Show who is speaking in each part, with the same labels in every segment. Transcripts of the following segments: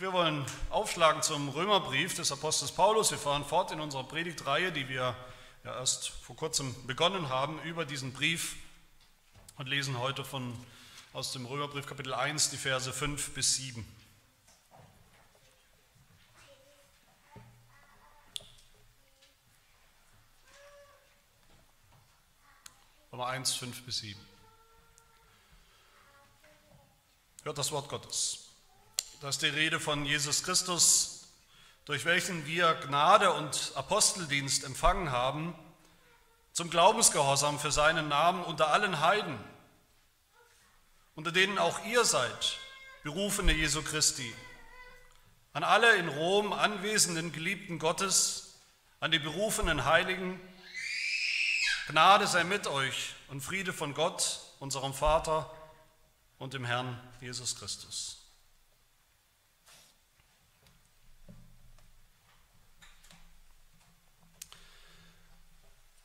Speaker 1: Und wir wollen aufschlagen zum Römerbrief des Apostels Paulus. Wir fahren fort in unserer Predigtreihe, die wir ja erst vor kurzem begonnen haben, über diesen Brief und lesen heute von, aus dem Römerbrief Kapitel 1 die Verse 5 bis 7. Römer 1, 5 bis 7. Hört das Wort Gottes. Das ist die Rede von Jesus Christus, durch welchen wir Gnade und Aposteldienst empfangen haben, zum Glaubensgehorsam für seinen Namen unter allen Heiden, unter denen auch ihr seid, berufene Jesu Christi. An alle in Rom anwesenden Geliebten Gottes, an die berufenen Heiligen, Gnade sei mit euch und Friede von Gott, unserem Vater und dem Herrn Jesus Christus.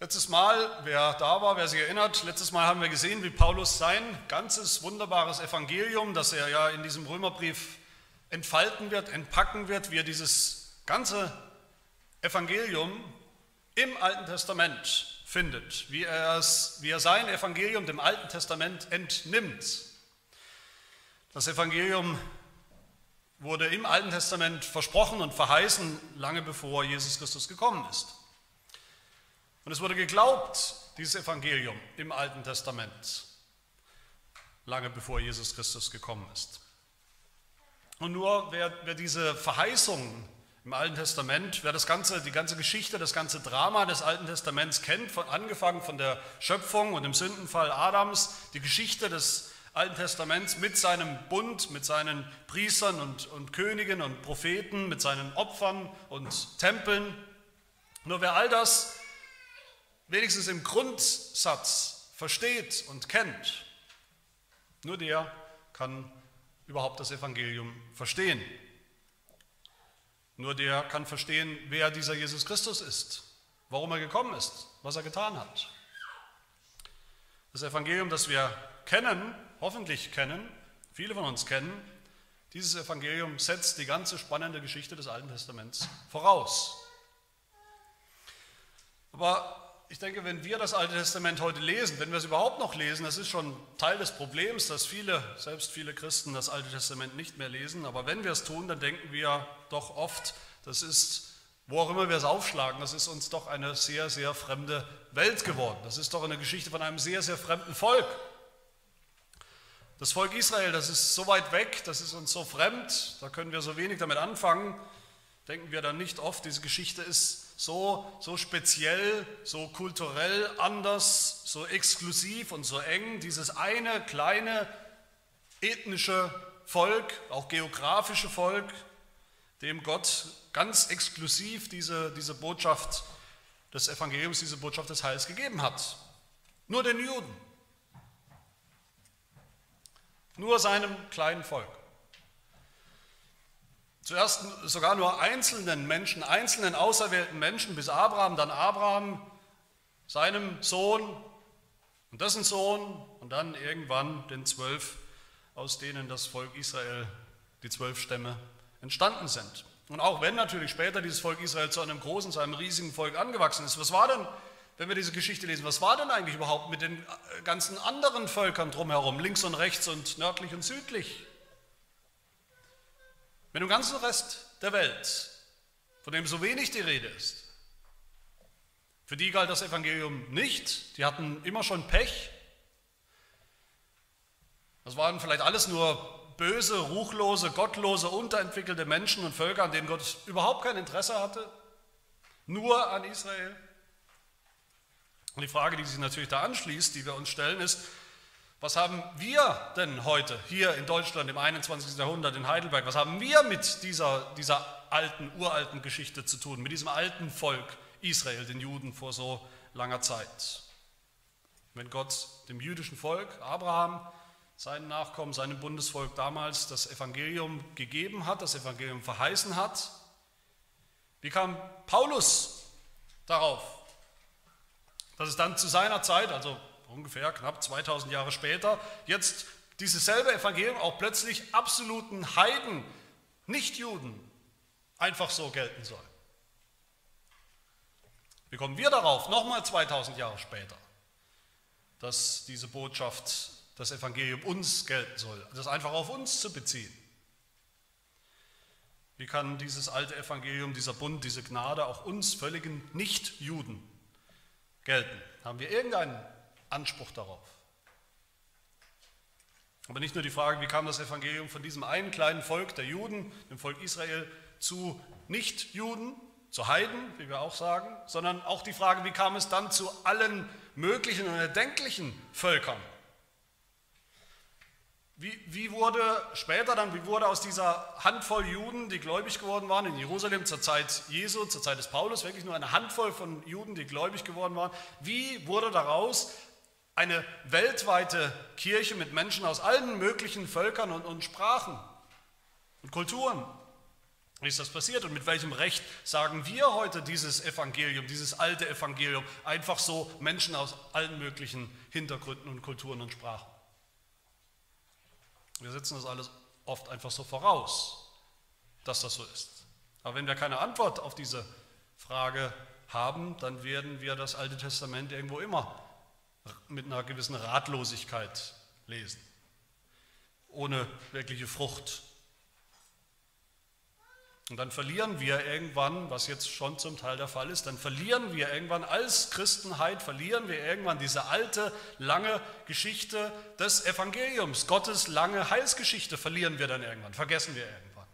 Speaker 1: Letztes Mal, wer da war, wer sich erinnert, letztes Mal haben wir gesehen, wie Paulus sein ganzes wunderbares Evangelium, das er ja in diesem Römerbrief entfalten wird, entpacken wird, wie er dieses ganze Evangelium im Alten Testament findet, wie er, es, wie er sein Evangelium dem Alten Testament entnimmt. Das Evangelium wurde im Alten Testament versprochen und verheißen, lange bevor Jesus Christus gekommen ist. Und es wurde geglaubt, dieses Evangelium im Alten Testament, lange bevor Jesus Christus gekommen ist. Und nur wer, wer diese Verheißungen im Alten Testament, wer das ganze, die ganze Geschichte, das ganze Drama des Alten Testaments kennt, von, angefangen von der Schöpfung und dem Sündenfall Adams, die Geschichte des Alten Testaments mit seinem Bund, mit seinen Priestern und, und Königen und Propheten, mit seinen Opfern und Tempeln, nur wer all das wenigstens im Grundsatz versteht und kennt, nur der kann überhaupt das Evangelium verstehen. Nur der kann verstehen, wer dieser Jesus Christus ist, warum er gekommen ist, was er getan hat. Das Evangelium, das wir kennen, hoffentlich kennen, viele von uns kennen, dieses Evangelium setzt die ganze spannende Geschichte des Alten Testaments voraus. Aber ich denke, wenn wir das Alte Testament heute lesen, wenn wir es überhaupt noch lesen, das ist schon Teil des Problems, dass viele, selbst viele Christen das Alte Testament nicht mehr lesen. Aber wenn wir es tun, dann denken wir doch oft, das ist, wo auch immer wir es aufschlagen, das ist uns doch eine sehr, sehr fremde Welt geworden. Das ist doch eine Geschichte von einem sehr, sehr fremden Volk. Das Volk Israel, das ist so weit weg, das ist uns so fremd, da können wir so wenig damit anfangen. Denken wir dann nicht oft, diese Geschichte ist so, so speziell, so kulturell anders, so exklusiv und so eng, dieses eine kleine ethnische Volk, auch geografische Volk, dem Gott ganz exklusiv diese, diese Botschaft des Evangeliums, diese Botschaft des Heils gegeben hat. Nur den Juden. Nur seinem kleinen Volk. Zuerst sogar nur einzelnen Menschen, einzelnen auserwählten Menschen, bis Abraham, dann Abraham, seinem Sohn und dessen Sohn und dann irgendwann den zwölf, aus denen das Volk Israel, die zwölf Stämme entstanden sind. Und auch wenn natürlich später dieses Volk Israel zu einem großen, zu einem riesigen Volk angewachsen ist, was war denn, wenn wir diese Geschichte lesen, was war denn eigentlich überhaupt mit den ganzen anderen Völkern drumherum, links und rechts und nördlich und südlich? Mit dem ganzen Rest der Welt, von dem so wenig die Rede ist, für die galt das Evangelium nicht. Die hatten immer schon Pech. Das waren vielleicht alles nur böse, ruchlose, gottlose, unterentwickelte Menschen und Völker, an denen Gott überhaupt kein Interesse hatte. Nur an Israel. Und die Frage, die sich natürlich da anschließt, die wir uns stellen, ist, was haben wir denn heute hier in Deutschland im 21. Jahrhundert in Heidelberg, was haben wir mit dieser, dieser alten, uralten Geschichte zu tun, mit diesem alten Volk Israel, den Juden vor so langer Zeit? Wenn Gott dem jüdischen Volk, Abraham, seinen Nachkommen, seinem Bundesvolk damals das Evangelium gegeben hat, das Evangelium verheißen hat, wie kam Paulus darauf, dass es dann zu seiner Zeit, also ungefähr knapp 2000 Jahre später, jetzt dieses selbe Evangelium auch plötzlich absoluten Heiden Nichtjuden einfach so gelten soll. Wie kommen wir darauf, nochmal 2000 Jahre später, dass diese Botschaft, das Evangelium uns gelten soll, das einfach auf uns zu beziehen? Wie kann dieses alte Evangelium, dieser Bund, diese Gnade auch uns völligen Nichtjuden gelten? Haben wir irgendeinen Anspruch darauf? Aber nicht nur die Frage, wie kam das Evangelium von diesem einen kleinen Volk der Juden, dem Volk Israel, zu Nichtjuden, zu Heiden, wie wir auch sagen, sondern auch die Frage, wie kam es dann zu allen möglichen und erdenklichen Völkern? Wie, wie, wurde später dann, wie wurde aus dieser Handvoll Juden, die gläubig geworden waren in Jerusalem zur Zeit Jesu, zur Zeit des Paulus, wirklich nur eine Handvoll von Juden, die gläubig geworden waren, wie wurde daraus eine weltweite Kirche mit Menschen aus allen möglichen Völkern und, und Sprachen und Kulturen? Wie ist das passiert und mit welchem Recht sagen wir heute dieses Evangelium, dieses alte Evangelium, einfach so Menschen aus allen möglichen Hintergründen und Kulturen und Sprachen? Wir setzen das alles oft einfach so voraus, dass das so ist. Aber wenn wir keine Antwort auf diese Frage haben, dann werden wir das Alte Testament irgendwo immer mit einer gewissen Ratlosigkeit lesen, ohne wirkliche Frucht und dann verlieren wir irgendwann, was jetzt schon zum Teil der Fall ist, dann verlieren wir irgendwann als Christenheit, verlieren wir irgendwann diese alte, lange Geschichte des Evangeliums. Gottes lange Heilsgeschichte verlieren wir dann irgendwann, vergessen wir irgendwann.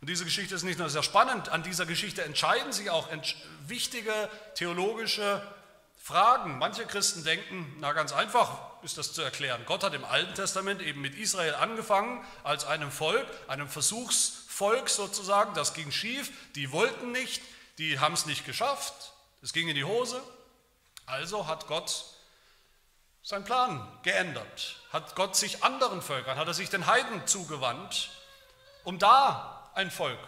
Speaker 1: Und diese Geschichte ist nicht nur sehr spannend, an dieser Geschichte entscheiden sich auch wichtige theologische Fragen. Manche Christen denken, na ganz einfach ist das zu erklären. Gott hat im Alten Testament eben mit Israel angefangen als einem Volk, einem Versuchs Volk sozusagen, das ging schief, die wollten nicht, die haben es nicht geschafft, es ging in die Hose. Also hat Gott seinen Plan geändert, hat Gott sich anderen Völkern, hat er sich den Heiden zugewandt, um da ein Volk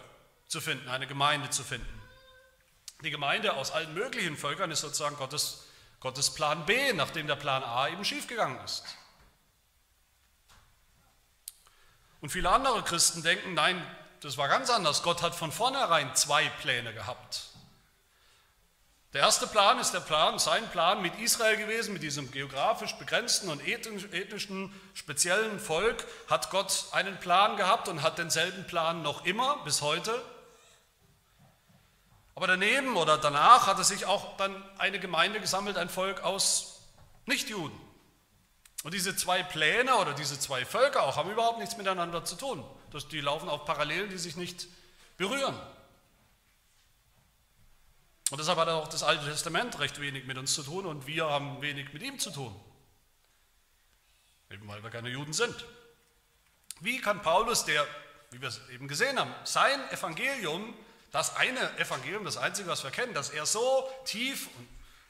Speaker 1: zu finden, eine Gemeinde zu finden. Die Gemeinde aus allen möglichen Völkern ist sozusagen Gottes, Gottes Plan B, nachdem der Plan A eben schiefgegangen ist. Und viele andere Christen denken, nein, das war ganz anders. Gott hat von vornherein zwei Pläne gehabt. Der erste Plan ist der Plan, sein Plan mit Israel gewesen, mit diesem geografisch begrenzten und ethnischen speziellen Volk, hat Gott einen Plan gehabt und hat denselben Plan noch immer bis heute. Aber daneben oder danach hat er sich auch dann eine Gemeinde gesammelt, ein Volk aus Nichtjuden. Und diese zwei Pläne oder diese zwei Völker auch haben überhaupt nichts miteinander zu tun. Das, die laufen auf Parallelen, die sich nicht berühren. Und deshalb hat auch das Alte Testament recht wenig mit uns zu tun und wir haben wenig mit ihm zu tun. Eben weil wir keine Juden sind. Wie kann Paulus, der, wie wir es eben gesehen haben, sein Evangelium, das eine Evangelium, das einzige, was wir kennen, das er so tief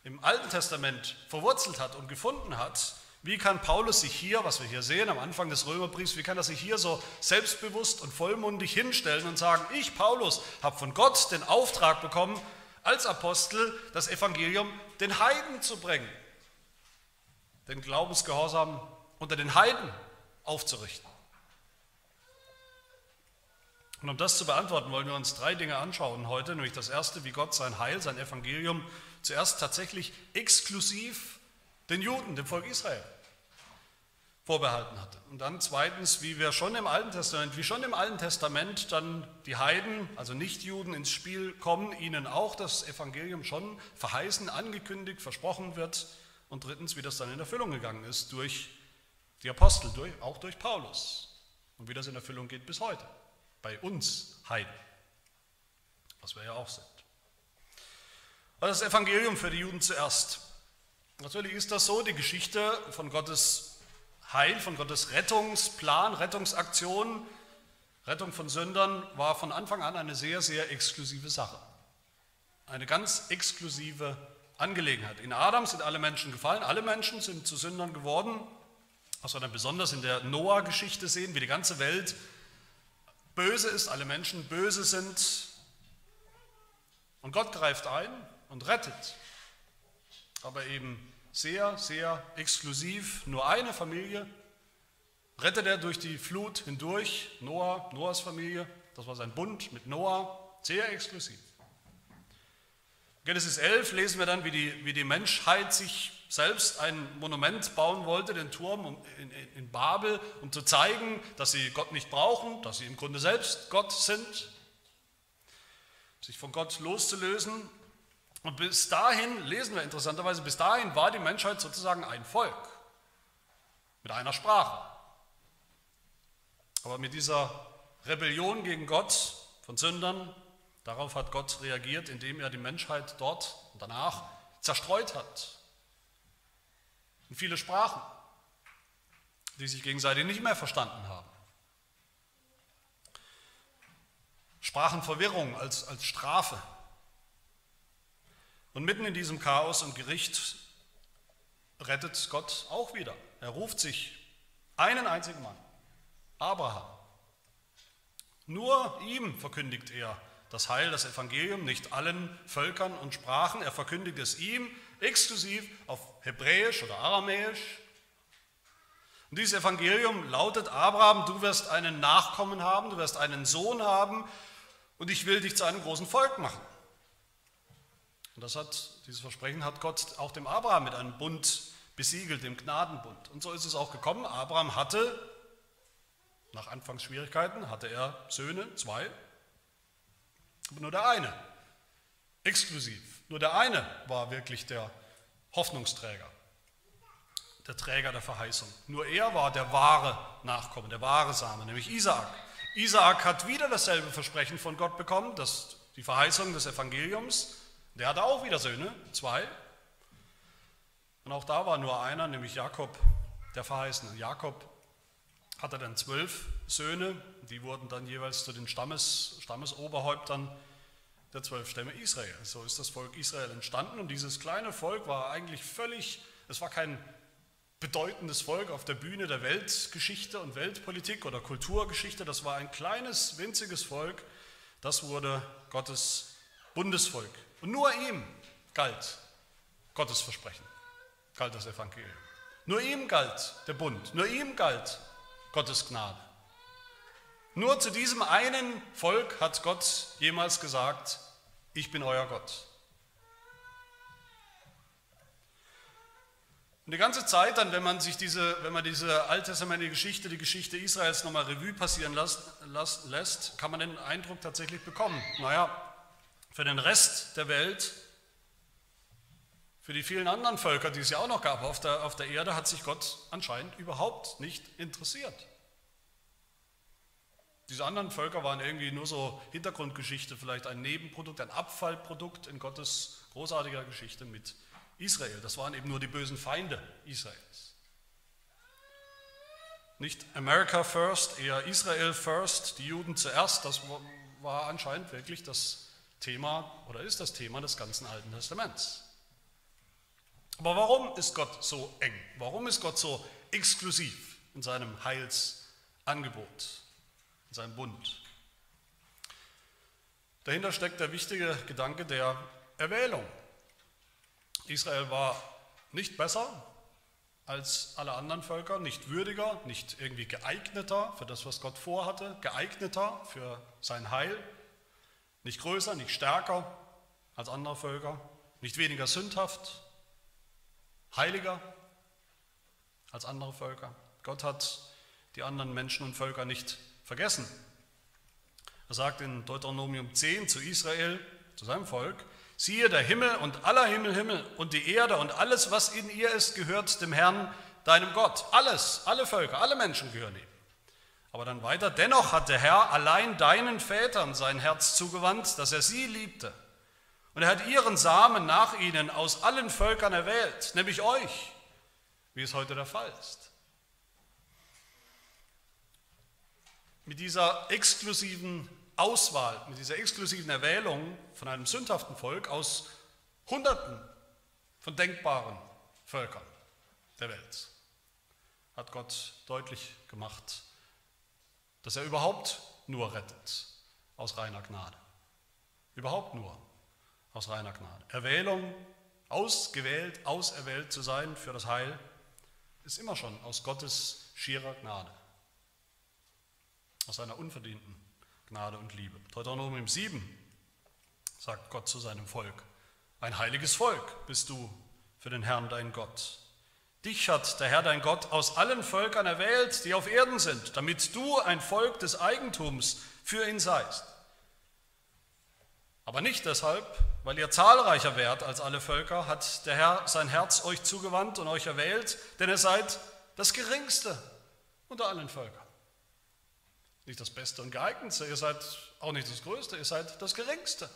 Speaker 1: im Alten Testament verwurzelt hat und gefunden hat, wie kann Paulus sich hier, was wir hier sehen am Anfang des Römerbriefs, wie kann er sich hier so selbstbewusst und vollmundig hinstellen und sagen, ich, Paulus, habe von Gott den Auftrag bekommen, als Apostel das Evangelium den Heiden zu bringen, den Glaubensgehorsam unter den Heiden aufzurichten. Und um das zu beantworten, wollen wir uns drei Dinge anschauen heute, nämlich das erste, wie Gott sein Heil, sein Evangelium zuerst tatsächlich exklusiv den Juden, dem Volk Israel, vorbehalten hatte. Und dann zweitens, wie wir schon im Alten Testament, wie schon im Alten Testament dann die Heiden, also Nichtjuden ins Spiel kommen, ihnen auch das Evangelium schon verheißen, angekündigt, versprochen wird. Und drittens, wie das dann in Erfüllung gegangen ist durch die Apostel, durch, auch durch Paulus. Und wie das in Erfüllung geht bis heute, bei uns Heiden, was wir ja auch sind. Also das Evangelium für die Juden zuerst. Natürlich ist das so, die Geschichte von Gottes Heil, von Gottes Rettungsplan, Rettungsaktion, Rettung von Sündern war von Anfang an eine sehr, sehr exklusive Sache. Eine ganz exklusive Angelegenheit. In Adam sind alle Menschen gefallen, alle Menschen sind zu Sündern geworden. Was wir dann besonders in der Noah-Geschichte sehen, wie die ganze Welt böse ist, alle Menschen böse sind. Und Gott greift ein und rettet. Aber eben sehr, sehr exklusiv, nur eine Familie, rettet er durch die Flut hindurch. Noah, Noahs Familie, das war sein Bund mit Noah, sehr exklusiv. Genesis 11 lesen wir dann, wie die, wie die Menschheit sich selbst ein Monument bauen wollte, den Turm in, Babel, um zu zeigen, dass sie Gott nicht brauchen, dass sie im Grunde selbst Gott sind, sich von Gott loszulösen. Und bis dahin, lesen wir interessanterweise, bis dahin war die Menschheit sozusagen ein Volk mit einer Sprache. Aber mit dieser Rebellion gegen Gott von Sündern, darauf hat Gott reagiert, indem er die Menschheit dort und danach zerstreut hat in viele Sprachen, die sich gegenseitig nicht mehr verstanden haben. Sprachenverwirrung als, als Strafe. Und mitten in diesem Chaos und Gericht rettet Gott auch wieder. Er ruft sich einen einzigen Mann, Abraham. Nur ihm verkündigt er das Heil, das Evangelium, nicht allen Völkern und Sprachen. Er verkündigt es ihm exklusiv auf Hebräisch oder Aramäisch. Und dieses Evangelium lautet, Abraham, du wirst einen Nachkommen haben, du wirst einen Sohn haben und ich will dich zu einem großen Volk machen. Und das hat, dieses Versprechen hat Gott auch dem Abraham mit einem Bund besiegelt, dem Gnadenbund. Und so ist es auch gekommen. Abraham hatte, nach Anfangsschwierigkeiten, hatte er Söhne, zwei, aber nur der eine, exklusiv. Nur der eine war wirklich der Hoffnungsträger, der Träger der Verheißung. Nur er war der wahre Nachkomme, der wahre Same, nämlich Isaak. Isaak hat wieder dasselbe Versprechen von Gott bekommen, das, die Verheißung des Evangeliums. Der hatte auch wieder Söhne, zwei. Und auch da war nur einer, nämlich Jakob, der Verheißene. Jakob hatte dann zwölf Söhne, die wurden dann jeweils zu den Stammes, Stammesoberhäuptern der zwölf Stämme Israel. So ist das Volk Israel entstanden und dieses kleine Volk war eigentlich völlig, es war kein bedeutendes Volk auf der Bühne der Weltgeschichte und Weltpolitik oder Kulturgeschichte, das war ein kleines, winziges Volk, das wurde Gottes Bundesvolk. Und nur ihm galt Gottes Versprechen, galt das Evangelium. Nur ihm galt der Bund, nur ihm galt Gottes Gnade. Nur zu diesem einen Volk hat Gott jemals gesagt, ich bin euer Gott. Und die ganze Zeit dann, wenn man sich diese, wenn man diese alttestamentliche Geschichte, die Geschichte Israels nochmal Revue passieren lässt, lässt, kann man den Eindruck tatsächlich bekommen, naja, für den Rest der Welt, für die vielen anderen Völker, die es ja auch noch gab auf der, auf der Erde, hat sich Gott anscheinend überhaupt nicht interessiert. Diese anderen Völker waren irgendwie nur so Hintergrundgeschichte, vielleicht ein Nebenprodukt, ein Abfallprodukt in Gottes großartiger Geschichte mit Israel. Das waren eben nur die bösen Feinde Israels. Nicht America first, eher Israel first, die Juden zuerst, das war anscheinend wirklich das Thema oder ist das Thema des ganzen Alten Testaments. Aber warum ist Gott so eng? Warum ist Gott so exklusiv in seinem Heilsangebot? In seinem Bund. Dahinter steckt der wichtige Gedanke der Erwählung. Israel war nicht besser als alle anderen Völker, nicht würdiger, nicht irgendwie geeigneter für das, was Gott vorhatte, geeigneter für sein Heil, nicht größer, nicht stärker als andere Völker, nicht weniger sündhaft, heiliger als andere Völker. Gott hat die anderen Menschen und Völker nicht vergessen. Er sagt in Deuteronomium 10 zu Israel, zu seinem Volk, siehe der Himmel und aller Himmel, Himmel und die Erde und alles, was in ihr ist, gehört dem Herrn, deinem Gott. Alles, alle Völker, alle Menschen gehören ihm. Aber dann weiter, dennoch hat der Herr allein deinen Vätern sein Herz zugewandt, dass er sie liebte. Und er hat ihren Samen nach ihnen aus allen Völkern erwählt, nämlich euch, wie es heute der Fall ist. Mit dieser exklusiven Auswahl, mit dieser exklusiven Erwählung von einem sündhaften Volk aus Hunderten von denkbaren Völkern der Welt hat Gott deutlich gemacht, dass er überhaupt nur rettet aus reiner Gnade. Überhaupt nur aus reiner Gnade. Erwählung, ausgewählt, auserwählt zu sein für das Heil, ist immer schon aus Gottes schierer Gnade aus seiner unverdienten Gnade und Liebe. Deuteronomium 7 sagt Gott zu seinem Volk, ein heiliges Volk bist du für den Herrn dein Gott. Dich hat der Herr dein Gott aus allen Völkern erwählt, die auf Erden sind, damit du ein Volk des Eigentums für ihn seist. Aber nicht deshalb, weil ihr zahlreicher wärt als alle Völker, hat der Herr sein Herz euch zugewandt und euch erwählt, denn ihr seid das Geringste unter allen Völkern. Nicht das Beste und Geeignetste, ihr seid auch nicht das Größte, ihr seid das Geringste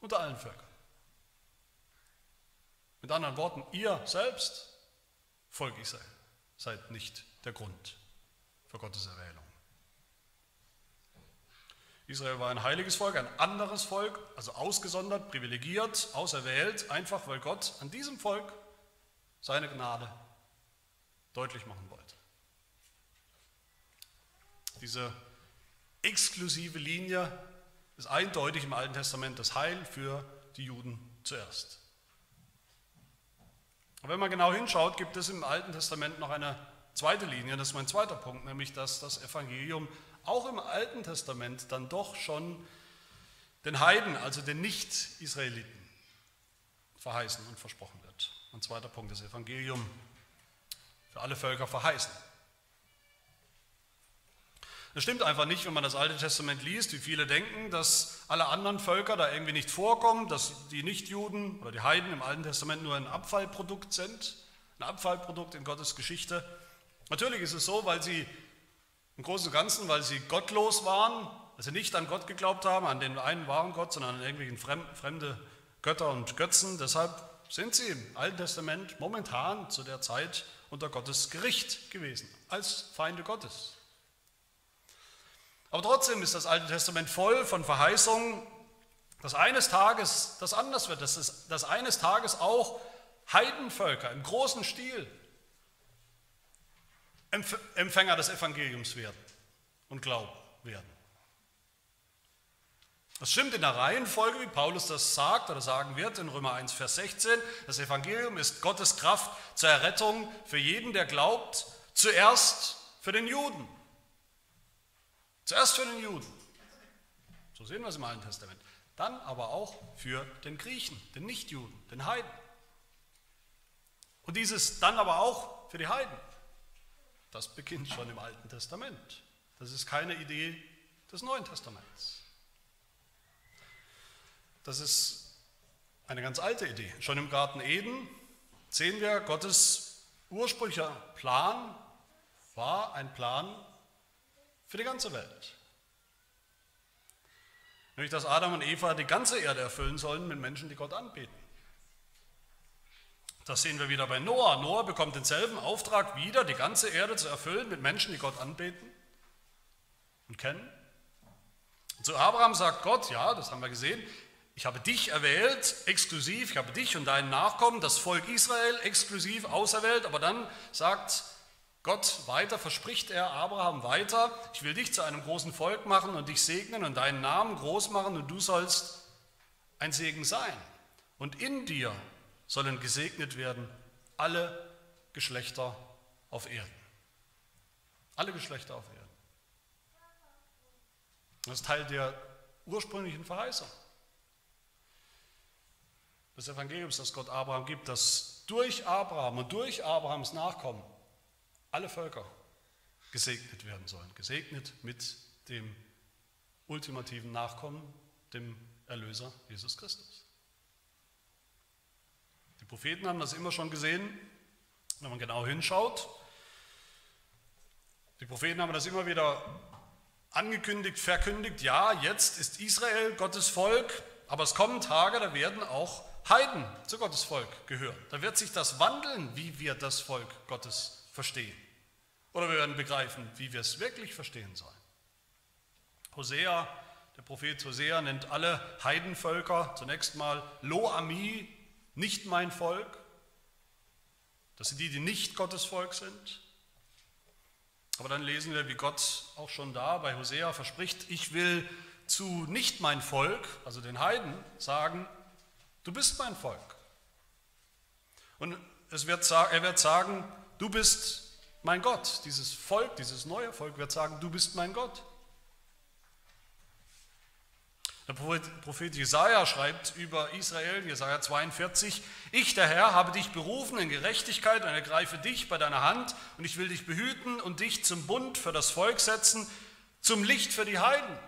Speaker 1: unter allen Völkern. Mit anderen Worten, ihr selbst, Volk Israel, seid nicht der Grund für Gottes Erwählung. Israel war ein heiliges Volk, ein anderes Volk, also ausgesondert, privilegiert, auserwählt, einfach weil Gott an diesem Volk seine Gnade deutlich machen wollte. Diese exklusive Linie ist eindeutig im Alten Testament das Heil für die Juden zuerst. Aber wenn man genau hinschaut, gibt es im Alten Testament noch eine zweite Linie, das ist mein zweiter Punkt, nämlich dass das Evangelium auch im Alten Testament dann doch schon den Heiden, also den Nicht-Israeliten, verheißen und versprochen wird. Mein zweiter Punkt, das Evangelium für alle Völker verheißen. Es stimmt einfach nicht, wenn man das Alte Testament liest, wie viele denken, dass alle anderen Völker da irgendwie nicht vorkommen, dass die Nichtjuden oder die Heiden im Alten Testament nur ein Abfallprodukt sind, ein Abfallprodukt in Gottes Geschichte. Natürlich ist es so, weil sie im Großen und Ganzen, weil sie gottlos waren, weil sie nicht an Gott geglaubt haben, an den einen wahren Gott, sondern an irgendwelchen fremde Götter und Götzen. Deshalb sind sie im Alten Testament momentan zu der Zeit unter Gottes Gericht gewesen, als Feinde Gottes. Aber trotzdem ist das Alte Testament voll von Verheißungen, dass eines Tages das anders wird, dass, es, dass eines Tages auch Heidenvölker im großen Stil Empfänger des Evangeliums werden und glauben werden. Das stimmt in der Reihenfolge, wie Paulus das sagt oder sagen wird in Römer 1, Vers 16. Das Evangelium ist Gottes Kraft zur Errettung für jeden, der glaubt, zuerst für den Juden Zuerst für den Juden. So sehen wir es im Alten Testament. Dann aber auch für den Griechen, den Nichtjuden, den Heiden. Und dieses dann aber auch für die Heiden, das beginnt schon im Alten Testament. Das ist keine Idee des Neuen Testaments. Das ist eine ganz alte Idee. Schon im Garten Eden sehen wir, Gottes ursprünglicher Plan war ein Plan für die ganze Welt. Nämlich, dass Adam und Eva die ganze Erde erfüllen sollen mit Menschen, die Gott anbeten. Das sehen wir wieder bei Noah. Noah bekommt denselben Auftrag wieder, die ganze Erde zu erfüllen mit Menschen, die Gott anbeten und kennen. Und zu Abraham sagt Gott, ja, das haben wir gesehen, ich habe dich erwählt, exklusiv, ich habe dich und deinen Nachkommen, das Volk Israel exklusiv auserwählt, aber dann sagt Gott weiter verspricht er Abraham weiter, ich will dich zu einem großen Volk machen und dich segnen und deinen Namen groß machen und du sollst ein Segen sein. Und in dir sollen gesegnet werden alle Geschlechter auf Erden. Alle Geschlechter auf Erden. Das ist Teil der ursprünglichen Verheißung des Evangeliums, das Gott Abraham gibt, dass durch Abraham und durch Abrahams Nachkommen alle Völker gesegnet werden sollen. Gesegnet mit dem ultimativen Nachkommen, dem Erlöser Jesus Christus. Die Propheten haben das immer schon gesehen, wenn man genau hinschaut. Die Propheten haben das immer wieder angekündigt, verkündigt, ja, jetzt ist Israel Gottes Volk, aber es kommen Tage, da werden auch Heiden zu Gottes Volk gehören. Da wird sich das wandeln, wie wir das Volk Gottes verstehen. Oder wir werden begreifen, wie wir es wirklich verstehen sollen. Hosea, der Prophet Hosea nennt alle Heidenvölker zunächst mal Lo-Ami, nicht mein Volk. Das sind die, die nicht Gottes Volk sind. Aber dann lesen wir, wie Gott auch schon da bei Hosea verspricht, ich will zu nicht mein Volk, also den Heiden, sagen, du bist mein Volk. Und es wird, er wird sagen, du bist mein Gott. Dieses Volk, dieses neue Volk wird sagen, du bist mein Gott. Der Prophet Jesaja schreibt über Israel, Jesaja 42, Ich, der Herr, habe dich berufen in Gerechtigkeit und ergreife dich bei deiner Hand und ich will dich behüten und dich zum Bund für das Volk setzen, zum Licht für die Heiden.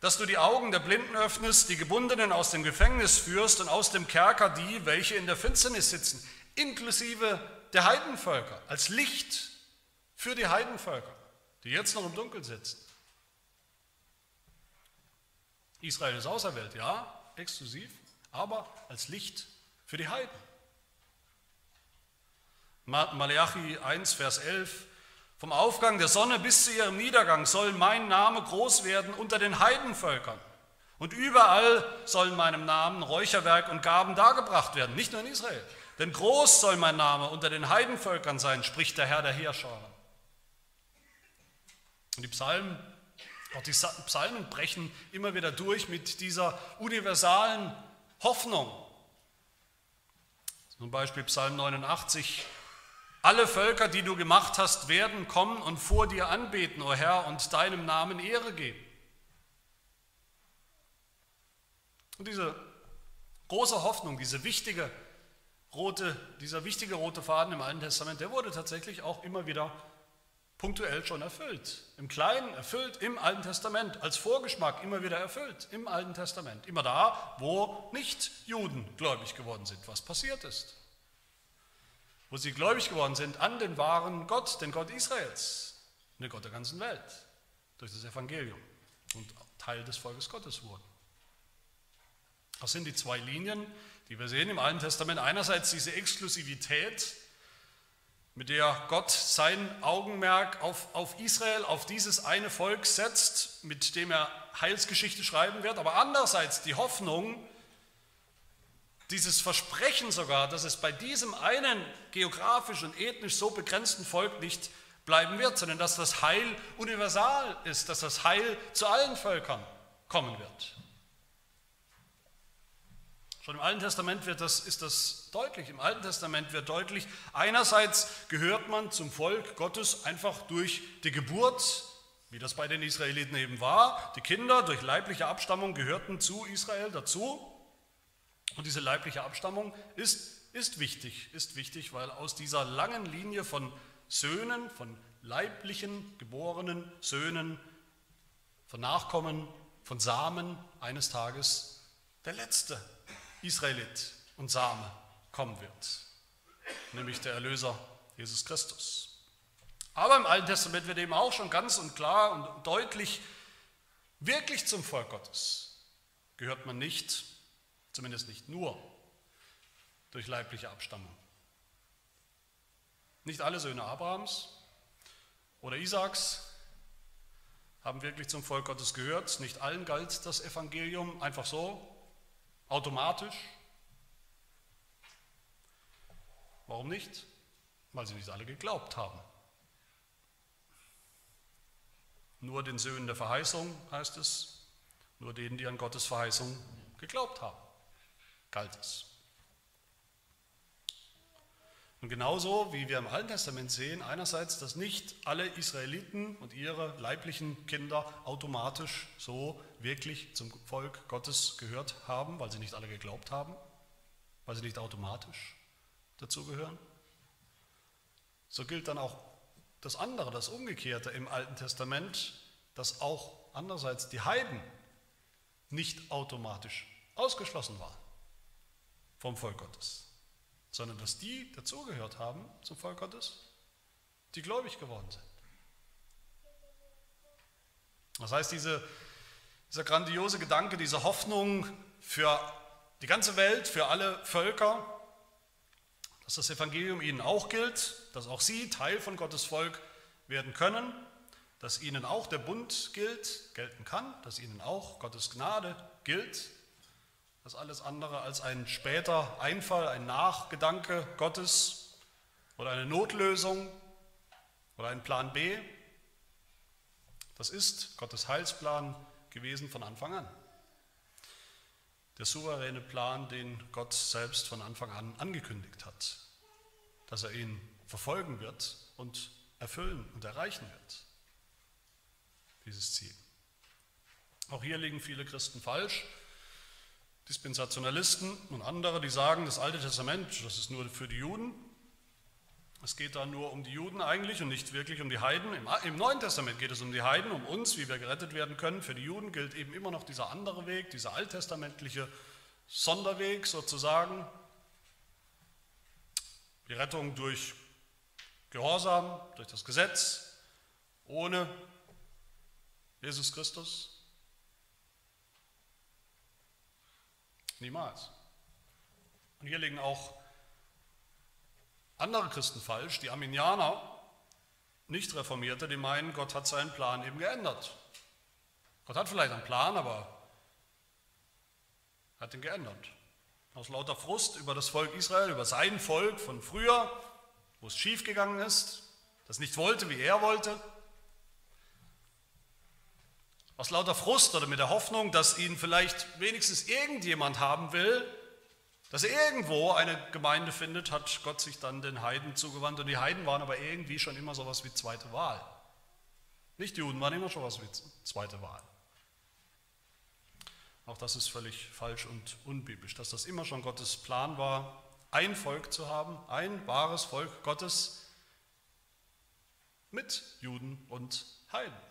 Speaker 1: Dass du die Augen der Blinden öffnest, die Gebundenen aus dem Gefängnis führst und aus dem Kerker die, welche in der Finsternis sitzen, inklusive der Heidenvölker, als Licht für die Heidenvölker, die jetzt noch im Dunkeln sitzen. Israel ist auserwählt, ja, exklusiv, aber als Licht für die Heiden. Malachi 1, Vers 11. Vom Aufgang der Sonne bis zu ihrem Niedergang soll mein Name groß werden unter den Heidenvölkern. Und überall sollen meinem Namen Räucherwerk und Gaben dargebracht werden, nicht nur in Israel. Denn groß soll mein Name unter den Heidenvölkern sein, spricht der Herr der Heerscharen. Und die Psalmen auch die Psalmen brechen immer wieder durch mit dieser universalen Hoffnung. Zum Beispiel Psalm 89. Alle Völker, die du gemacht hast, werden kommen und vor dir anbeten, o Herr, und deinem Namen Ehre geben. Und diese große Hoffnung, diese wichtige rote, dieser wichtige rote Faden im Alten Testament, der wurde tatsächlich auch immer wieder punktuell schon erfüllt. Im Kleinen erfüllt, im Alten Testament, als Vorgeschmack immer wieder erfüllt, im Alten Testament. Immer da, wo nicht Juden gläubig geworden sind, was passiert ist. Wo sie gläubig geworden sind an den wahren Gott, den Gott Israels, den Gott der ganzen Welt, durch das Evangelium und Teil des Volkes Gottes wurden. Das sind die zwei Linien, die wir sehen im Alten Testament. Einerseits diese Exklusivität mit der Gott sein Augenmerk auf, auf Israel, auf dieses eine Volk setzt, mit dem er Heilsgeschichte schreiben wird, aber andererseits die Hoffnung, dieses Versprechen sogar, dass es bei diesem einen geografisch und ethnisch so begrenzten Volk nicht bleiben wird, sondern dass das Heil universal ist, dass das Heil zu allen Völkern kommen wird. Schon im Alten Testament wird das, ist das deutlich. Im Alten Testament wird deutlich, einerseits gehört man zum Volk Gottes einfach durch die Geburt, wie das bei den Israeliten eben war. Die Kinder durch leibliche Abstammung gehörten zu Israel dazu. Und diese leibliche Abstammung ist, ist wichtig, ist wichtig, weil aus dieser langen Linie von Söhnen, von leiblichen, geborenen Söhnen, von Nachkommen, von Samen eines Tages der letzte Israelit und Same kommen wird, nämlich der Erlöser Jesus Christus. Aber im Alten Testament wird eben auch schon ganz und klar und deutlich, wirklich zum Volk Gottes gehört man nicht, zumindest nicht nur durch leibliche Abstammung. Nicht alle Söhne Abrahams oder Isaaks haben wirklich zum Volk Gottes gehört. Nicht allen galt das Evangelium einfach so, Automatisch? Warum nicht? Weil sie nicht alle geglaubt haben. Nur den Söhnen der Verheißung heißt es, nur denen, die an Gottes Verheißung geglaubt haben, galt es. Und genauso wie wir im Alten Testament sehen, einerseits, dass nicht alle Israeliten und ihre leiblichen Kinder automatisch so wirklich zum Volk Gottes gehört haben, weil sie nicht alle geglaubt haben, weil sie nicht automatisch dazugehören. So gilt dann auch das andere, das Umgekehrte im Alten Testament, dass auch andererseits die Heiden nicht automatisch ausgeschlossen waren vom Volk Gottes sondern dass die dazugehört haben zum Volk Gottes, die gläubig geworden sind. Das heißt, diese, dieser grandiose Gedanke, diese Hoffnung für die ganze Welt, für alle Völker, dass das Evangelium ihnen auch gilt, dass auch sie Teil von Gottes Volk werden können, dass ihnen auch der Bund gilt, gelten kann, dass ihnen auch Gottes Gnade gilt, das alles andere als ein später Einfall, ein Nachgedanke Gottes oder eine Notlösung oder ein Plan B. Das ist Gottes Heilsplan gewesen von Anfang an. Der souveräne Plan, den Gott selbst von Anfang an angekündigt hat, dass er ihn verfolgen wird und erfüllen und erreichen wird. Dieses Ziel. Auch hier liegen viele Christen falsch. Dispensationalisten und andere, die sagen, das Alte Testament, das ist nur für die Juden. Es geht da nur um die Juden eigentlich und nicht wirklich um die Heiden. Im, Im, Neuen Testament geht es um die Heiden, um uns, wie wir gerettet werden können. Für die Juden gilt eben immer noch dieser andere Weg, dieser alttestamentliche Sonderweg sozusagen. Die Rettung durch Gehorsam, durch das Gesetz, ohne Jesus Christus. Niemals. Und hier liegen auch andere Christen falsch, die Arminianer, nicht Reformierte, die meinen, Gott hat seinen Plan eben geändert. Gott hat vielleicht einen Plan, aber hat ihn geändert. Aus lauter Frust über das Volk Israel, über sein Volk von früher, wo es schiefgegangen ist, das nicht wollte, wie er wollte. Aus lauter Frust oder mit der Hoffnung, dass ihn vielleicht wenigstens irgendjemand haben will, dass er irgendwo eine Gemeinde findet, hat Gott sich dann den Heiden zugewandt. Und die Heiden waren aber irgendwie schon immer sowas wie zweite Wahl. Nicht Juden waren immer schon was wie zweite Wahl. Auch das ist völlig falsch und unbiblisch, dass das immer schon Gottes Plan war, ein Volk zu haben, ein wahres Volk Gottes mit Juden und Heiden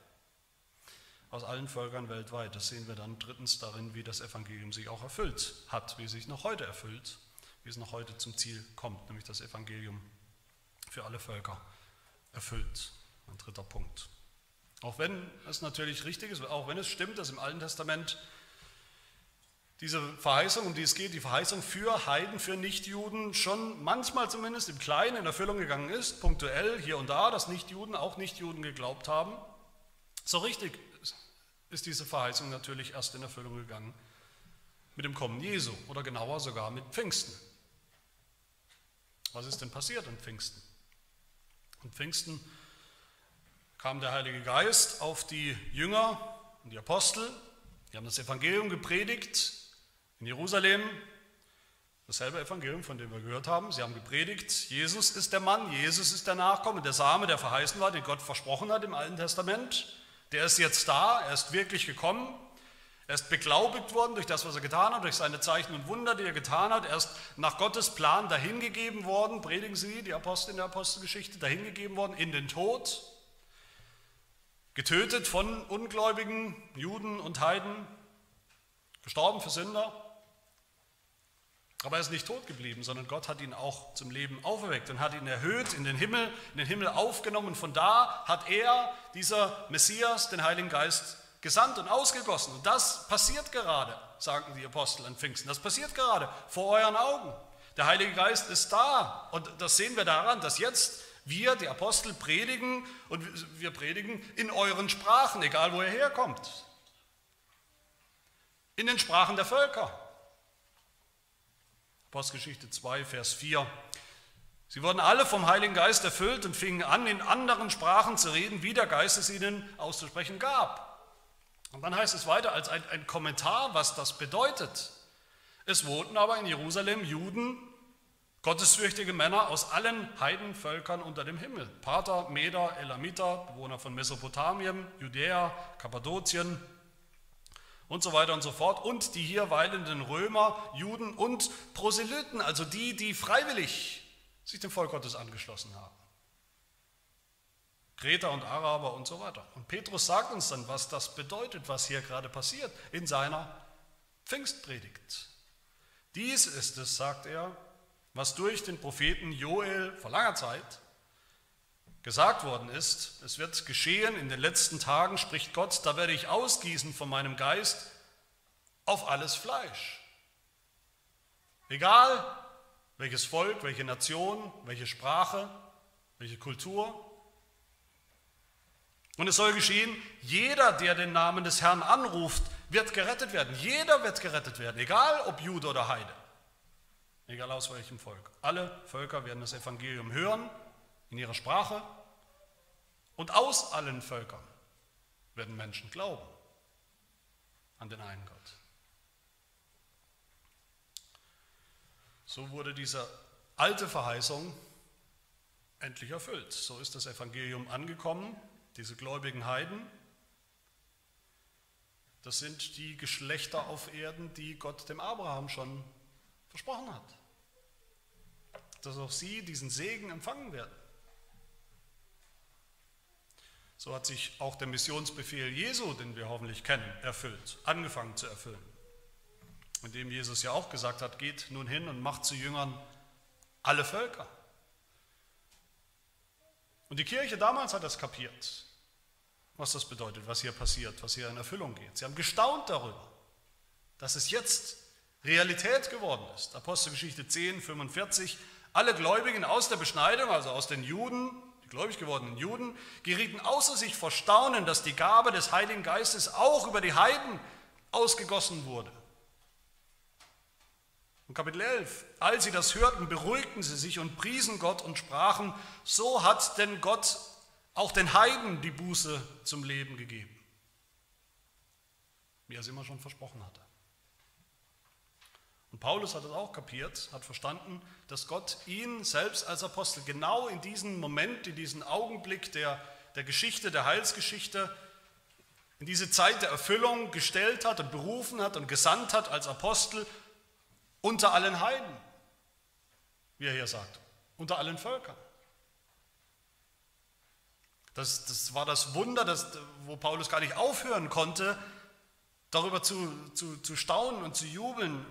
Speaker 1: aus allen Völkern weltweit. Das sehen wir dann drittens darin, wie das Evangelium sich auch erfüllt hat, wie es sich noch heute erfüllt, wie es noch heute zum Ziel kommt, nämlich das Evangelium für alle Völker erfüllt. Ein dritter Punkt. Auch wenn es natürlich richtig ist, auch wenn es stimmt, dass im Alten Testament diese Verheißung, um die es geht, die Verheißung für Heiden, für Nichtjuden schon manchmal zumindest im Kleinen in Erfüllung gegangen ist, punktuell hier und da, dass Nichtjuden auch Nichtjuden geglaubt haben. So richtig ist diese Verheißung natürlich erst in Erfüllung gegangen mit dem Kommen Jesu oder genauer sogar mit Pfingsten. Was ist denn passiert an Pfingsten? An Pfingsten kam der Heilige Geist auf die Jünger und die Apostel. Die haben das Evangelium gepredigt in Jerusalem. Dasselbe Evangelium, von dem wir gehört haben. Sie haben gepredigt, Jesus ist der Mann, Jesus ist der Nachkomme, der Same, der verheißen war, den Gott versprochen hat im Alten Testament. Der ist jetzt da, er ist wirklich gekommen, er ist beglaubigt worden durch das, was er getan hat, durch seine Zeichen und Wunder, die er getan hat. Er ist nach Gottes Plan dahingegeben worden, predigen Sie, die Apostel in der Apostelgeschichte, dahingegeben worden in den Tod, getötet von ungläubigen Juden und Heiden, gestorben für Sünder. Aber er ist nicht tot geblieben, sondern Gott hat ihn auch zum Leben auferweckt und hat ihn erhöht, in den Himmel, in den Himmel aufgenommen. Von da hat er, dieser Messias, den Heiligen Geist gesandt und ausgegossen. Und das passiert gerade, sagen die Apostel an Pfingsten. Das passiert gerade vor euren Augen. Der Heilige Geist ist da. Und das sehen wir daran, dass jetzt wir, die Apostel, predigen und wir predigen in euren Sprachen, egal wo ihr herkommt. In den Sprachen der Völker. Apostelgeschichte 2, Vers 4. Sie wurden alle vom Heiligen Geist erfüllt und fingen an, in anderen Sprachen zu reden, wie der Geist es ihnen auszusprechen gab. Und dann heißt es weiter als ein, ein Kommentar, was das bedeutet. Es wohnten aber in Jerusalem Juden, gottesfürchtige Männer aus allen Heidenvölkern unter dem Himmel. Pater, Meder, Elamiter, Bewohner von Mesopotamien, Judäa, Kappadokien, und so weiter und so fort. Und die hier weilenden Römer, Juden und Proselyten, also die, die freiwillig sich dem Volk Gottes angeschlossen haben. Kreter und Araber und so weiter. Und Petrus sagt uns dann, was das bedeutet, was hier gerade passiert in seiner Pfingstpredigt. Dies ist es, sagt er, was durch den Propheten Joel vor langer Zeit gesagt worden ist, es wird geschehen in den letzten Tagen, spricht Gott, da werde ich ausgießen von meinem Geist auf alles Fleisch. Egal welches Volk, welche Nation, welche Sprache, welche Kultur. Und es soll geschehen, jeder, der den Namen des Herrn anruft, wird gerettet werden. Jeder wird gerettet werden, egal ob Jude oder Heide, egal aus welchem Volk. Alle Völker werden das Evangelium hören in ihrer Sprache. Und aus allen Völkern werden Menschen glauben an den einen Gott. So wurde diese alte Verheißung endlich erfüllt. So ist das Evangelium angekommen, diese gläubigen Heiden. Das sind die Geschlechter auf Erden, die Gott dem Abraham schon versprochen hat. Dass auch sie diesen Segen empfangen werden. So hat sich auch der Missionsbefehl Jesu, den wir hoffentlich kennen, erfüllt, angefangen zu erfüllen. Indem Jesus ja auch gesagt hat, geht nun hin und macht zu Jüngern alle Völker. Und die Kirche damals hat das kapiert, was das bedeutet, was hier passiert, was hier in Erfüllung geht. Sie haben gestaunt darüber, dass es jetzt Realität geworden ist. Apostelgeschichte 10, 45. Alle Gläubigen aus der Beschneidung, also aus den Juden, gläubig gewordenen Juden, gerieten außer sich vor Staunen, dass die Gabe des Heiligen Geistes auch über die Heiden ausgegossen wurde. Und Kapitel 11, als sie das hörten, beruhigten sie sich und priesen Gott und sprachen, so hat denn Gott auch den Heiden die Buße zum Leben gegeben, wie er es immer schon versprochen hatte. Und Paulus hat es auch kapiert, hat verstanden, dass Gott ihn selbst als Apostel genau in diesen Moment, in diesen Augenblick der, der Geschichte, der Heilsgeschichte, in diese Zeit der Erfüllung gestellt hat und berufen hat und gesandt hat als Apostel unter allen Heiden, wie er hier sagt, unter allen Völkern. Das, das war das Wunder, das, wo Paulus gar nicht aufhören konnte, darüber zu, zu, zu staunen und zu jubeln.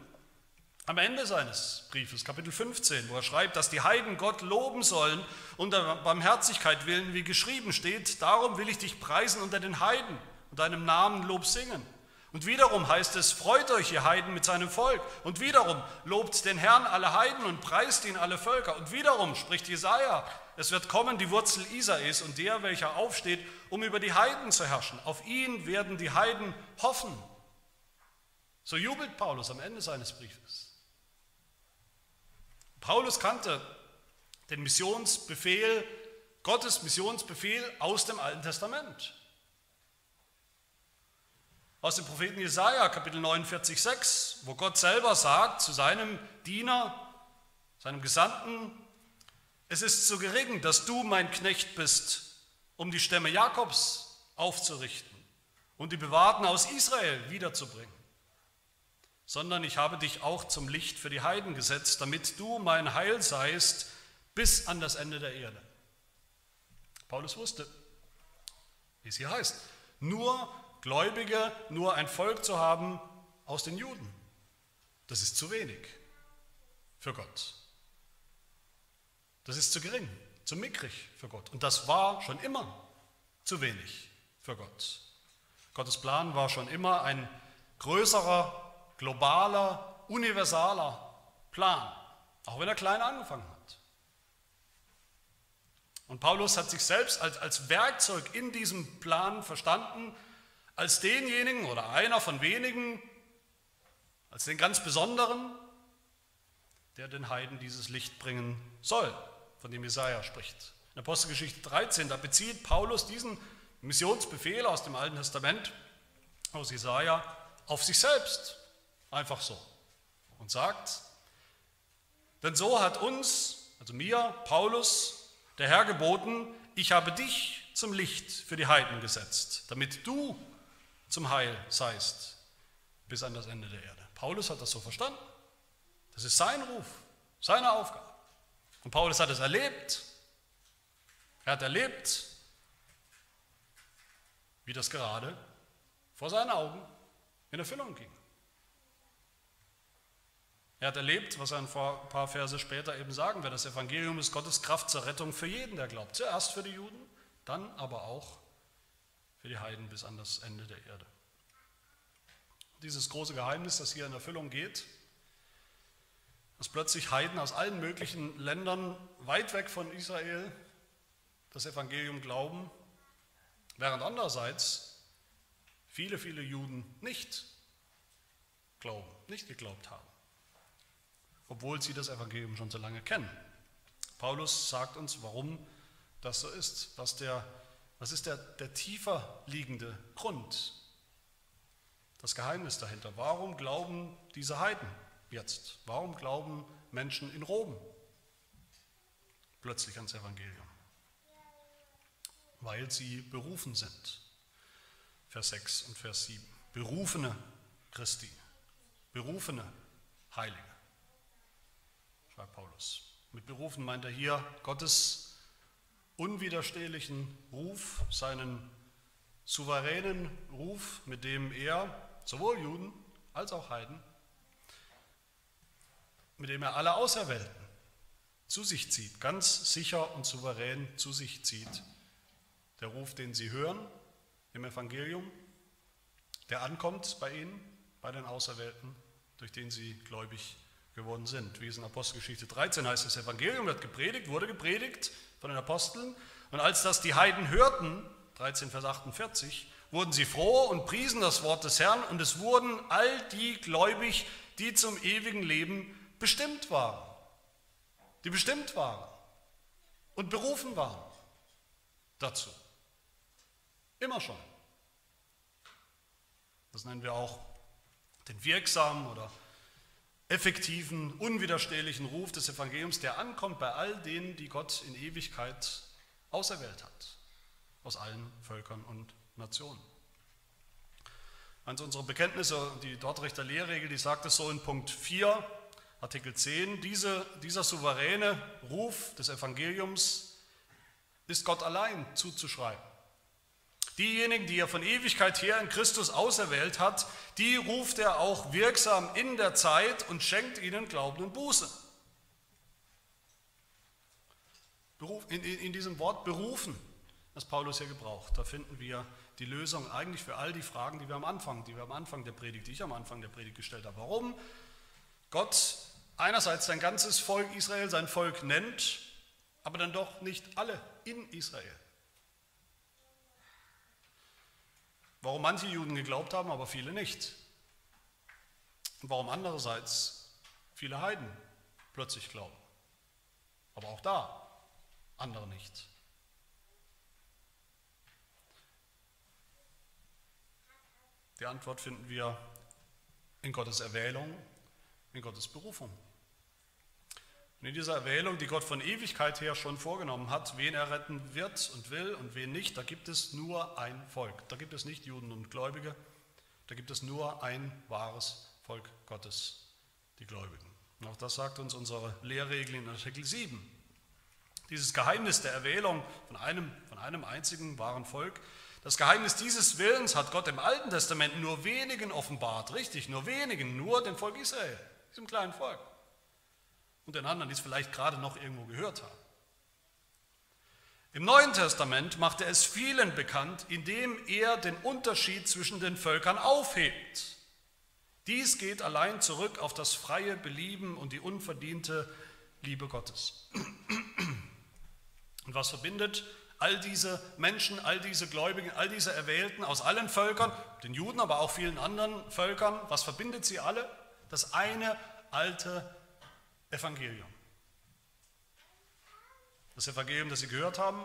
Speaker 1: Am Ende seines Briefes, Kapitel 15, wo er schreibt, dass die Heiden Gott loben sollen unter Barmherzigkeit willen, wie geschrieben steht, darum will ich dich preisen unter den Heiden und deinem Namen Lob singen. Und wiederum heißt es, freut euch, ihr Heiden, mit seinem Volk. Und wiederum lobt den Herrn alle Heiden und preist ihn alle Völker. Und wiederum spricht Jesaja, es wird kommen die Wurzel Isais und der, welcher aufsteht, um über die Heiden zu herrschen. Auf ihn werden die Heiden hoffen. So jubelt Paulus am Ende seines Briefes. Paulus kannte den Missionsbefehl, Gottes Missionsbefehl aus dem Alten Testament. Aus dem Propheten Jesaja, Kapitel 49, 6, wo Gott selber sagt zu seinem Diener, seinem Gesandten, es ist zu gering, dass du mein Knecht bist, um die Stämme Jakobs aufzurichten und die Bewahrten aus Israel wiederzubringen, sondern ich habe dich auch zum Licht für die Heiden gesetzt, damit du mein Heil seist bis an das Ende der Erde. Paulus wusste, wie es hier heißt, nur Gläubige, nur ein Volk zu haben aus den Juden. Das ist zu wenig für Gott. Das ist zu gering, zu mickrig für Gott. Und das war schon immer zu wenig für Gott. Gottes Plan war schon immer ein größerer, globaler, universaler Plan, auch wenn er klein angefangen hat. Und Paulus hat sich selbst als, als Werkzeug in diesem Plan verstanden, als denjenigen oder einer von wenigen, als den ganz Besonderen, der den Heiden dieses Licht bringen soll, von dem Jesaja spricht. In Apostelgeschichte 13, da bezieht Paulus diesen Missionsbefehl aus dem Alten Testament, aus Jesaja, auf sich selbst. Einfach so. Und sagt, denn so hat uns, also mir, Paulus, der Herr geboten, ich habe dich zum Licht für die Heiden gesetzt, damit du zum Heil seist bis an das Ende der Erde. Paulus hat das so verstanden. Das ist sein Ruf, seine Aufgabe. Und Paulus hat es erlebt. Er hat erlebt, wie das gerade vor seinen Augen in Erfüllung ging. Er hat erlebt, was er ein paar Verse später eben sagen wird. Das Evangelium ist Gottes Kraft zur Rettung für jeden, der glaubt. Zuerst für die Juden, dann aber auch für die Heiden bis an das Ende der Erde. Dieses große Geheimnis, das hier in Erfüllung geht, dass plötzlich Heiden aus allen möglichen Ländern weit weg von Israel das Evangelium glauben, während andererseits viele, viele Juden nicht glauben, nicht geglaubt haben, obwohl sie das Evangelium schon so lange kennen. Paulus sagt uns, warum das so ist, was der was ist der, der tiefer liegende Grund? Das Geheimnis dahinter. Warum glauben diese Heiden jetzt? Warum glauben Menschen in Rom plötzlich ans Evangelium? Weil sie berufen sind. Vers 6 und Vers 7. berufene Christi, berufene Heilige, schreibt Paulus. Mit berufen meint er hier Gottes unwiderstehlichen Ruf, seinen souveränen Ruf, mit dem er sowohl Juden als auch Heiden, mit dem er alle Auserwählten zu sich zieht, ganz sicher und souverän zu sich zieht. Der Ruf, den sie hören im Evangelium, der ankommt bei ihnen, bei den Auserwählten, durch den sie gläubig geworden sind. Wie es in Apostelgeschichte 13 heißt, das Evangelium wird gepredigt, wurde gepredigt von den Aposteln. Und als das die Heiden hörten, 13 Vers 48, wurden sie froh und priesen das Wort des Herrn und es wurden all die gläubig, die zum ewigen Leben bestimmt waren. Die bestimmt waren und berufen waren dazu. Immer schon. Das nennen wir auch den wirksamen oder effektiven, unwiderstehlichen Ruf des Evangeliums, der ankommt bei all denen, die Gott in Ewigkeit auserwählt hat, aus allen Völkern und Nationen. Eins unserer Bekenntnisse, die Dortrechter Lehrregel, die sagt es so in Punkt 4, Artikel 10, diese, dieser souveräne Ruf des Evangeliums ist Gott allein zuzuschreiben. Diejenigen, die er von Ewigkeit her in Christus auserwählt hat, die ruft er auch wirksam in der Zeit und schenkt ihnen Glauben und Buße. In, diesem Wort berufen, das Paulus hier gebraucht, da finden wir die Lösung eigentlich für all die Fragen, die wir am Anfang, die wir am Anfang der Predigt, die ich am Anfang der Predigt gestellt habe. Warum Gott einerseits sein ganzes Volk Israel sein Volk nennt, aber dann doch nicht alle in Israel. Warum manche Juden geglaubt haben, aber viele nicht. Und warum andererseits viele Heiden plötzlich glauben. Aber auch da andere nicht. Die Antwort finden wir in Gottes Erwählung, in Gottes Berufung. Und in dieser Erwählung, die Gott von Ewigkeit her schon vorgenommen hat, wen er retten wird und will und wen nicht, da gibt es nur ein Volk. Da gibt es nicht Juden und Gläubige, da gibt es nur ein wahres Volk Gottes, die Gläubigen. Und auch das sagt uns unsere Lehrregel in Artikel 7. Dieses Geheimnis der Erwählung von einem, von einem einzigen wahren Volk, das Geheimnis dieses Willens hat Gott im Alten Testament nur wenigen offenbart, richtig, nur wenigen, nur dem Volk Israel, diesem kleinen Volk und den anderen, die es vielleicht gerade noch irgendwo gehört haben. Im Neuen Testament macht er es vielen bekannt, indem er den Unterschied zwischen den Völkern aufhebt. Dies geht allein zurück auf das freie Belieben und die unverdiente Liebe Gottes. Und was verbindet all diese Menschen, all diese Gläubigen, all diese Erwählten aus allen Völkern, den Juden, aber auch vielen anderen Völkern, was verbindet sie alle? Das eine alte Evangelium. Das Evangelium, das sie gehört haben,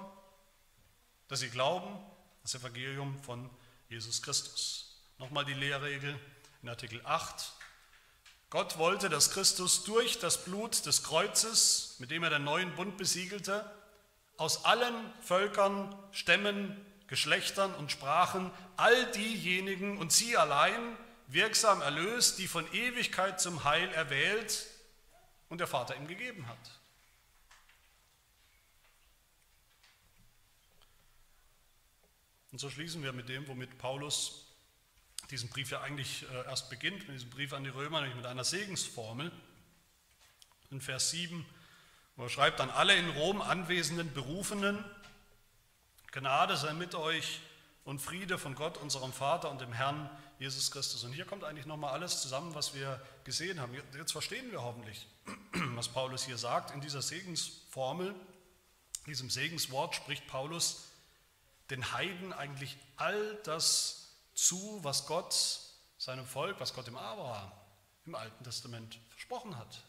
Speaker 1: das sie glauben, das Evangelium von Jesus Christus. Nochmal die Lehrregel in Artikel 8. Gott wollte, dass Christus durch das Blut des Kreuzes, mit dem er den neuen Bund besiegelte, aus allen Völkern, Stämmen, Geschlechtern und Sprachen all diejenigen und sie allein wirksam erlöst, die von Ewigkeit zum Heil erwählt und der Vater ihm gegeben hat. Und so schließen wir mit dem, womit Paulus diesen Brief ja eigentlich äh, erst beginnt, mit diesem Brief an die Römer, nämlich mit einer Segensformel. In Vers 7, wo er schreibt, an alle in Rom anwesenden Berufenen, Gnade sei mit euch und Friede von Gott, unserem Vater und dem Herrn Jesus Christus. Und hier kommt eigentlich nochmal alles zusammen, was wir gesehen haben. Jetzt verstehen wir hoffentlich, was Paulus hier sagt. In dieser Segensformel, diesem Segenswort spricht Paulus den Heiden eigentlich all das zu, was Gott seinem Volk, was Gott dem Abraham im Alten Testament versprochen hat.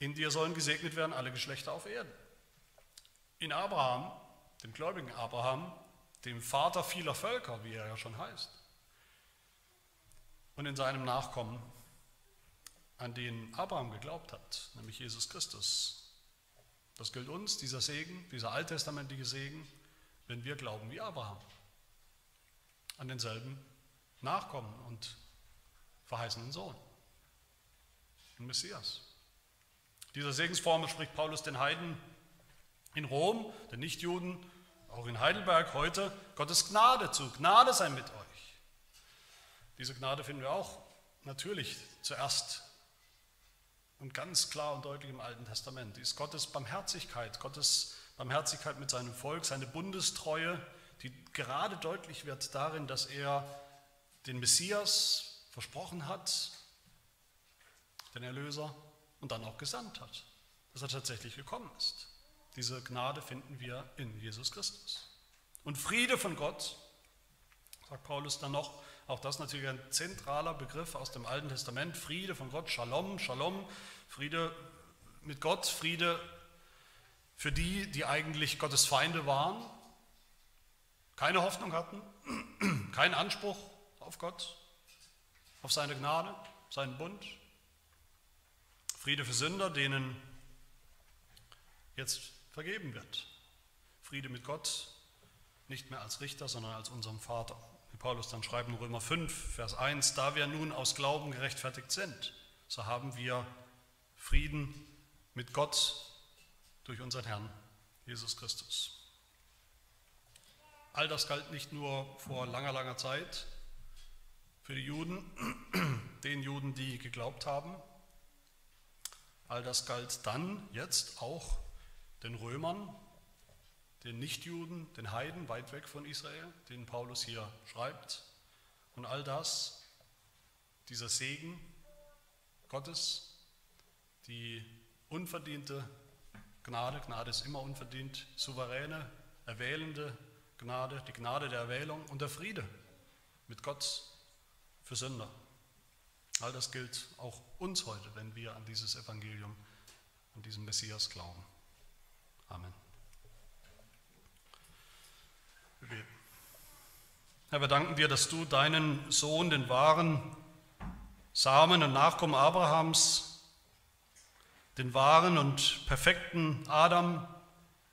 Speaker 1: In dir sollen gesegnet werden alle Geschlechter auf Erden. In Abraham, dem gläubigen Abraham, dem Vater vieler Völker, wie er ja schon heißt, und in seinem Nachkommen, an den Abraham geglaubt hat, nämlich Jesus Christus. Das gilt uns, dieser Segen, dieser alttestamentliche Segen, wenn wir glauben wie Abraham. an denselben Nachkommen und verheißenen Sohn, den Messias. Dieser Segensformel spricht Paulus den Heiden in Rom, den Nichtjuden, auch in Heidelberg heute, Gottes Gnade zu. Gnade sei mit euch. Diese Gnade finden wir auch natürlich zuerst und ganz klar und deutlich im Alten Testament. Die ist Gottes Barmherzigkeit, Gottes Barmherzigkeit mit seinem Volk, seine Bundestreue, die gerade deutlich wird darin, dass er den Messias versprochen hat, den Erlöser, und dann auch gesandt hat, dass er tatsächlich gekommen ist. Diese Gnade finden wir in Jesus Christus. Und Friede von Gott, sagt Paulus dann noch, auch das natürlich ein zentraler Begriff aus dem Alten Testament, Friede von Gott, Shalom, Shalom, Friede mit Gott, Friede für die, die eigentlich Gottes Feinde waren, keine Hoffnung hatten, keinen Anspruch auf Gott, auf seine Gnade, seinen Bund. Friede für Sünder, denen jetzt vergeben wird. Friede mit Gott, nicht mehr als Richter, sondern als unserem Vater. Wie Paulus dann schreibt in Römer 5, Vers 1, da wir nun aus Glauben gerechtfertigt sind, so haben wir Frieden mit Gott durch unseren Herrn Jesus Christus. All das galt nicht nur vor langer, langer Zeit für die Juden, den Juden, die geglaubt haben. All das galt dann jetzt auch den Römern, den Nichtjuden, den Heiden weit weg von Israel, den Paulus hier schreibt. Und all das, dieser Segen Gottes, die unverdiente Gnade, Gnade ist immer unverdient, souveräne, erwählende Gnade, die Gnade der Erwählung und der Friede mit Gott für Sünder. All das gilt auch uns heute, wenn wir an dieses Evangelium, an diesen Messias glauben. Amen. Herr, wir danken dir, dass du deinen Sohn, den wahren Samen und Nachkommen Abrahams, den wahren und perfekten Adam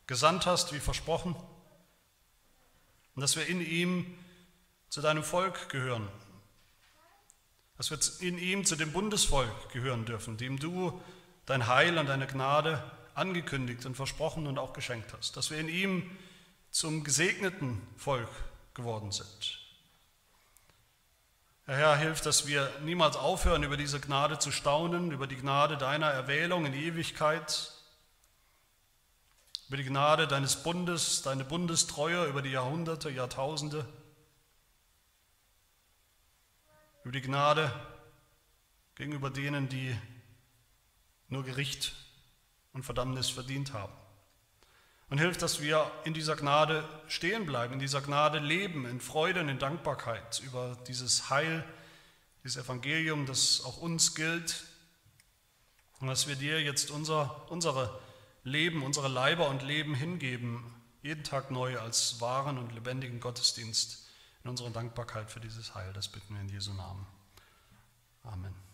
Speaker 1: gesandt hast, wie versprochen, und dass wir in ihm zu deinem Volk gehören, dass wir in ihm zu dem Bundesvolk gehören dürfen, dem du dein Heil und deine Gnade angekündigt und versprochen und auch geschenkt hast, dass wir in ihm zum gesegneten Volk geworden sind. Herr, Herr, hilf, dass wir niemals aufhören, über diese Gnade zu staunen, über die Gnade deiner Erwählung in Ewigkeit, über die Gnade deines Bundes, deine Bundestreue über die Jahrhunderte, Jahrtausende, über die Gnade gegenüber denen, die nur Gericht und Verdammnis verdient haben. Und hilf, dass wir in dieser Gnade stehen bleiben, in dieser Gnade leben, in Freude und in Dankbarkeit über dieses Heil, dieses Evangelium, das auch uns gilt. Und dass wir dir jetzt unser, unsere Leben, unsere Leiber und Leben hingeben, jeden Tag neu als wahren und lebendigen Gottesdienst in unserer Dankbarkeit für dieses Heil. Das bitten wir in Jesu Namen. Amen.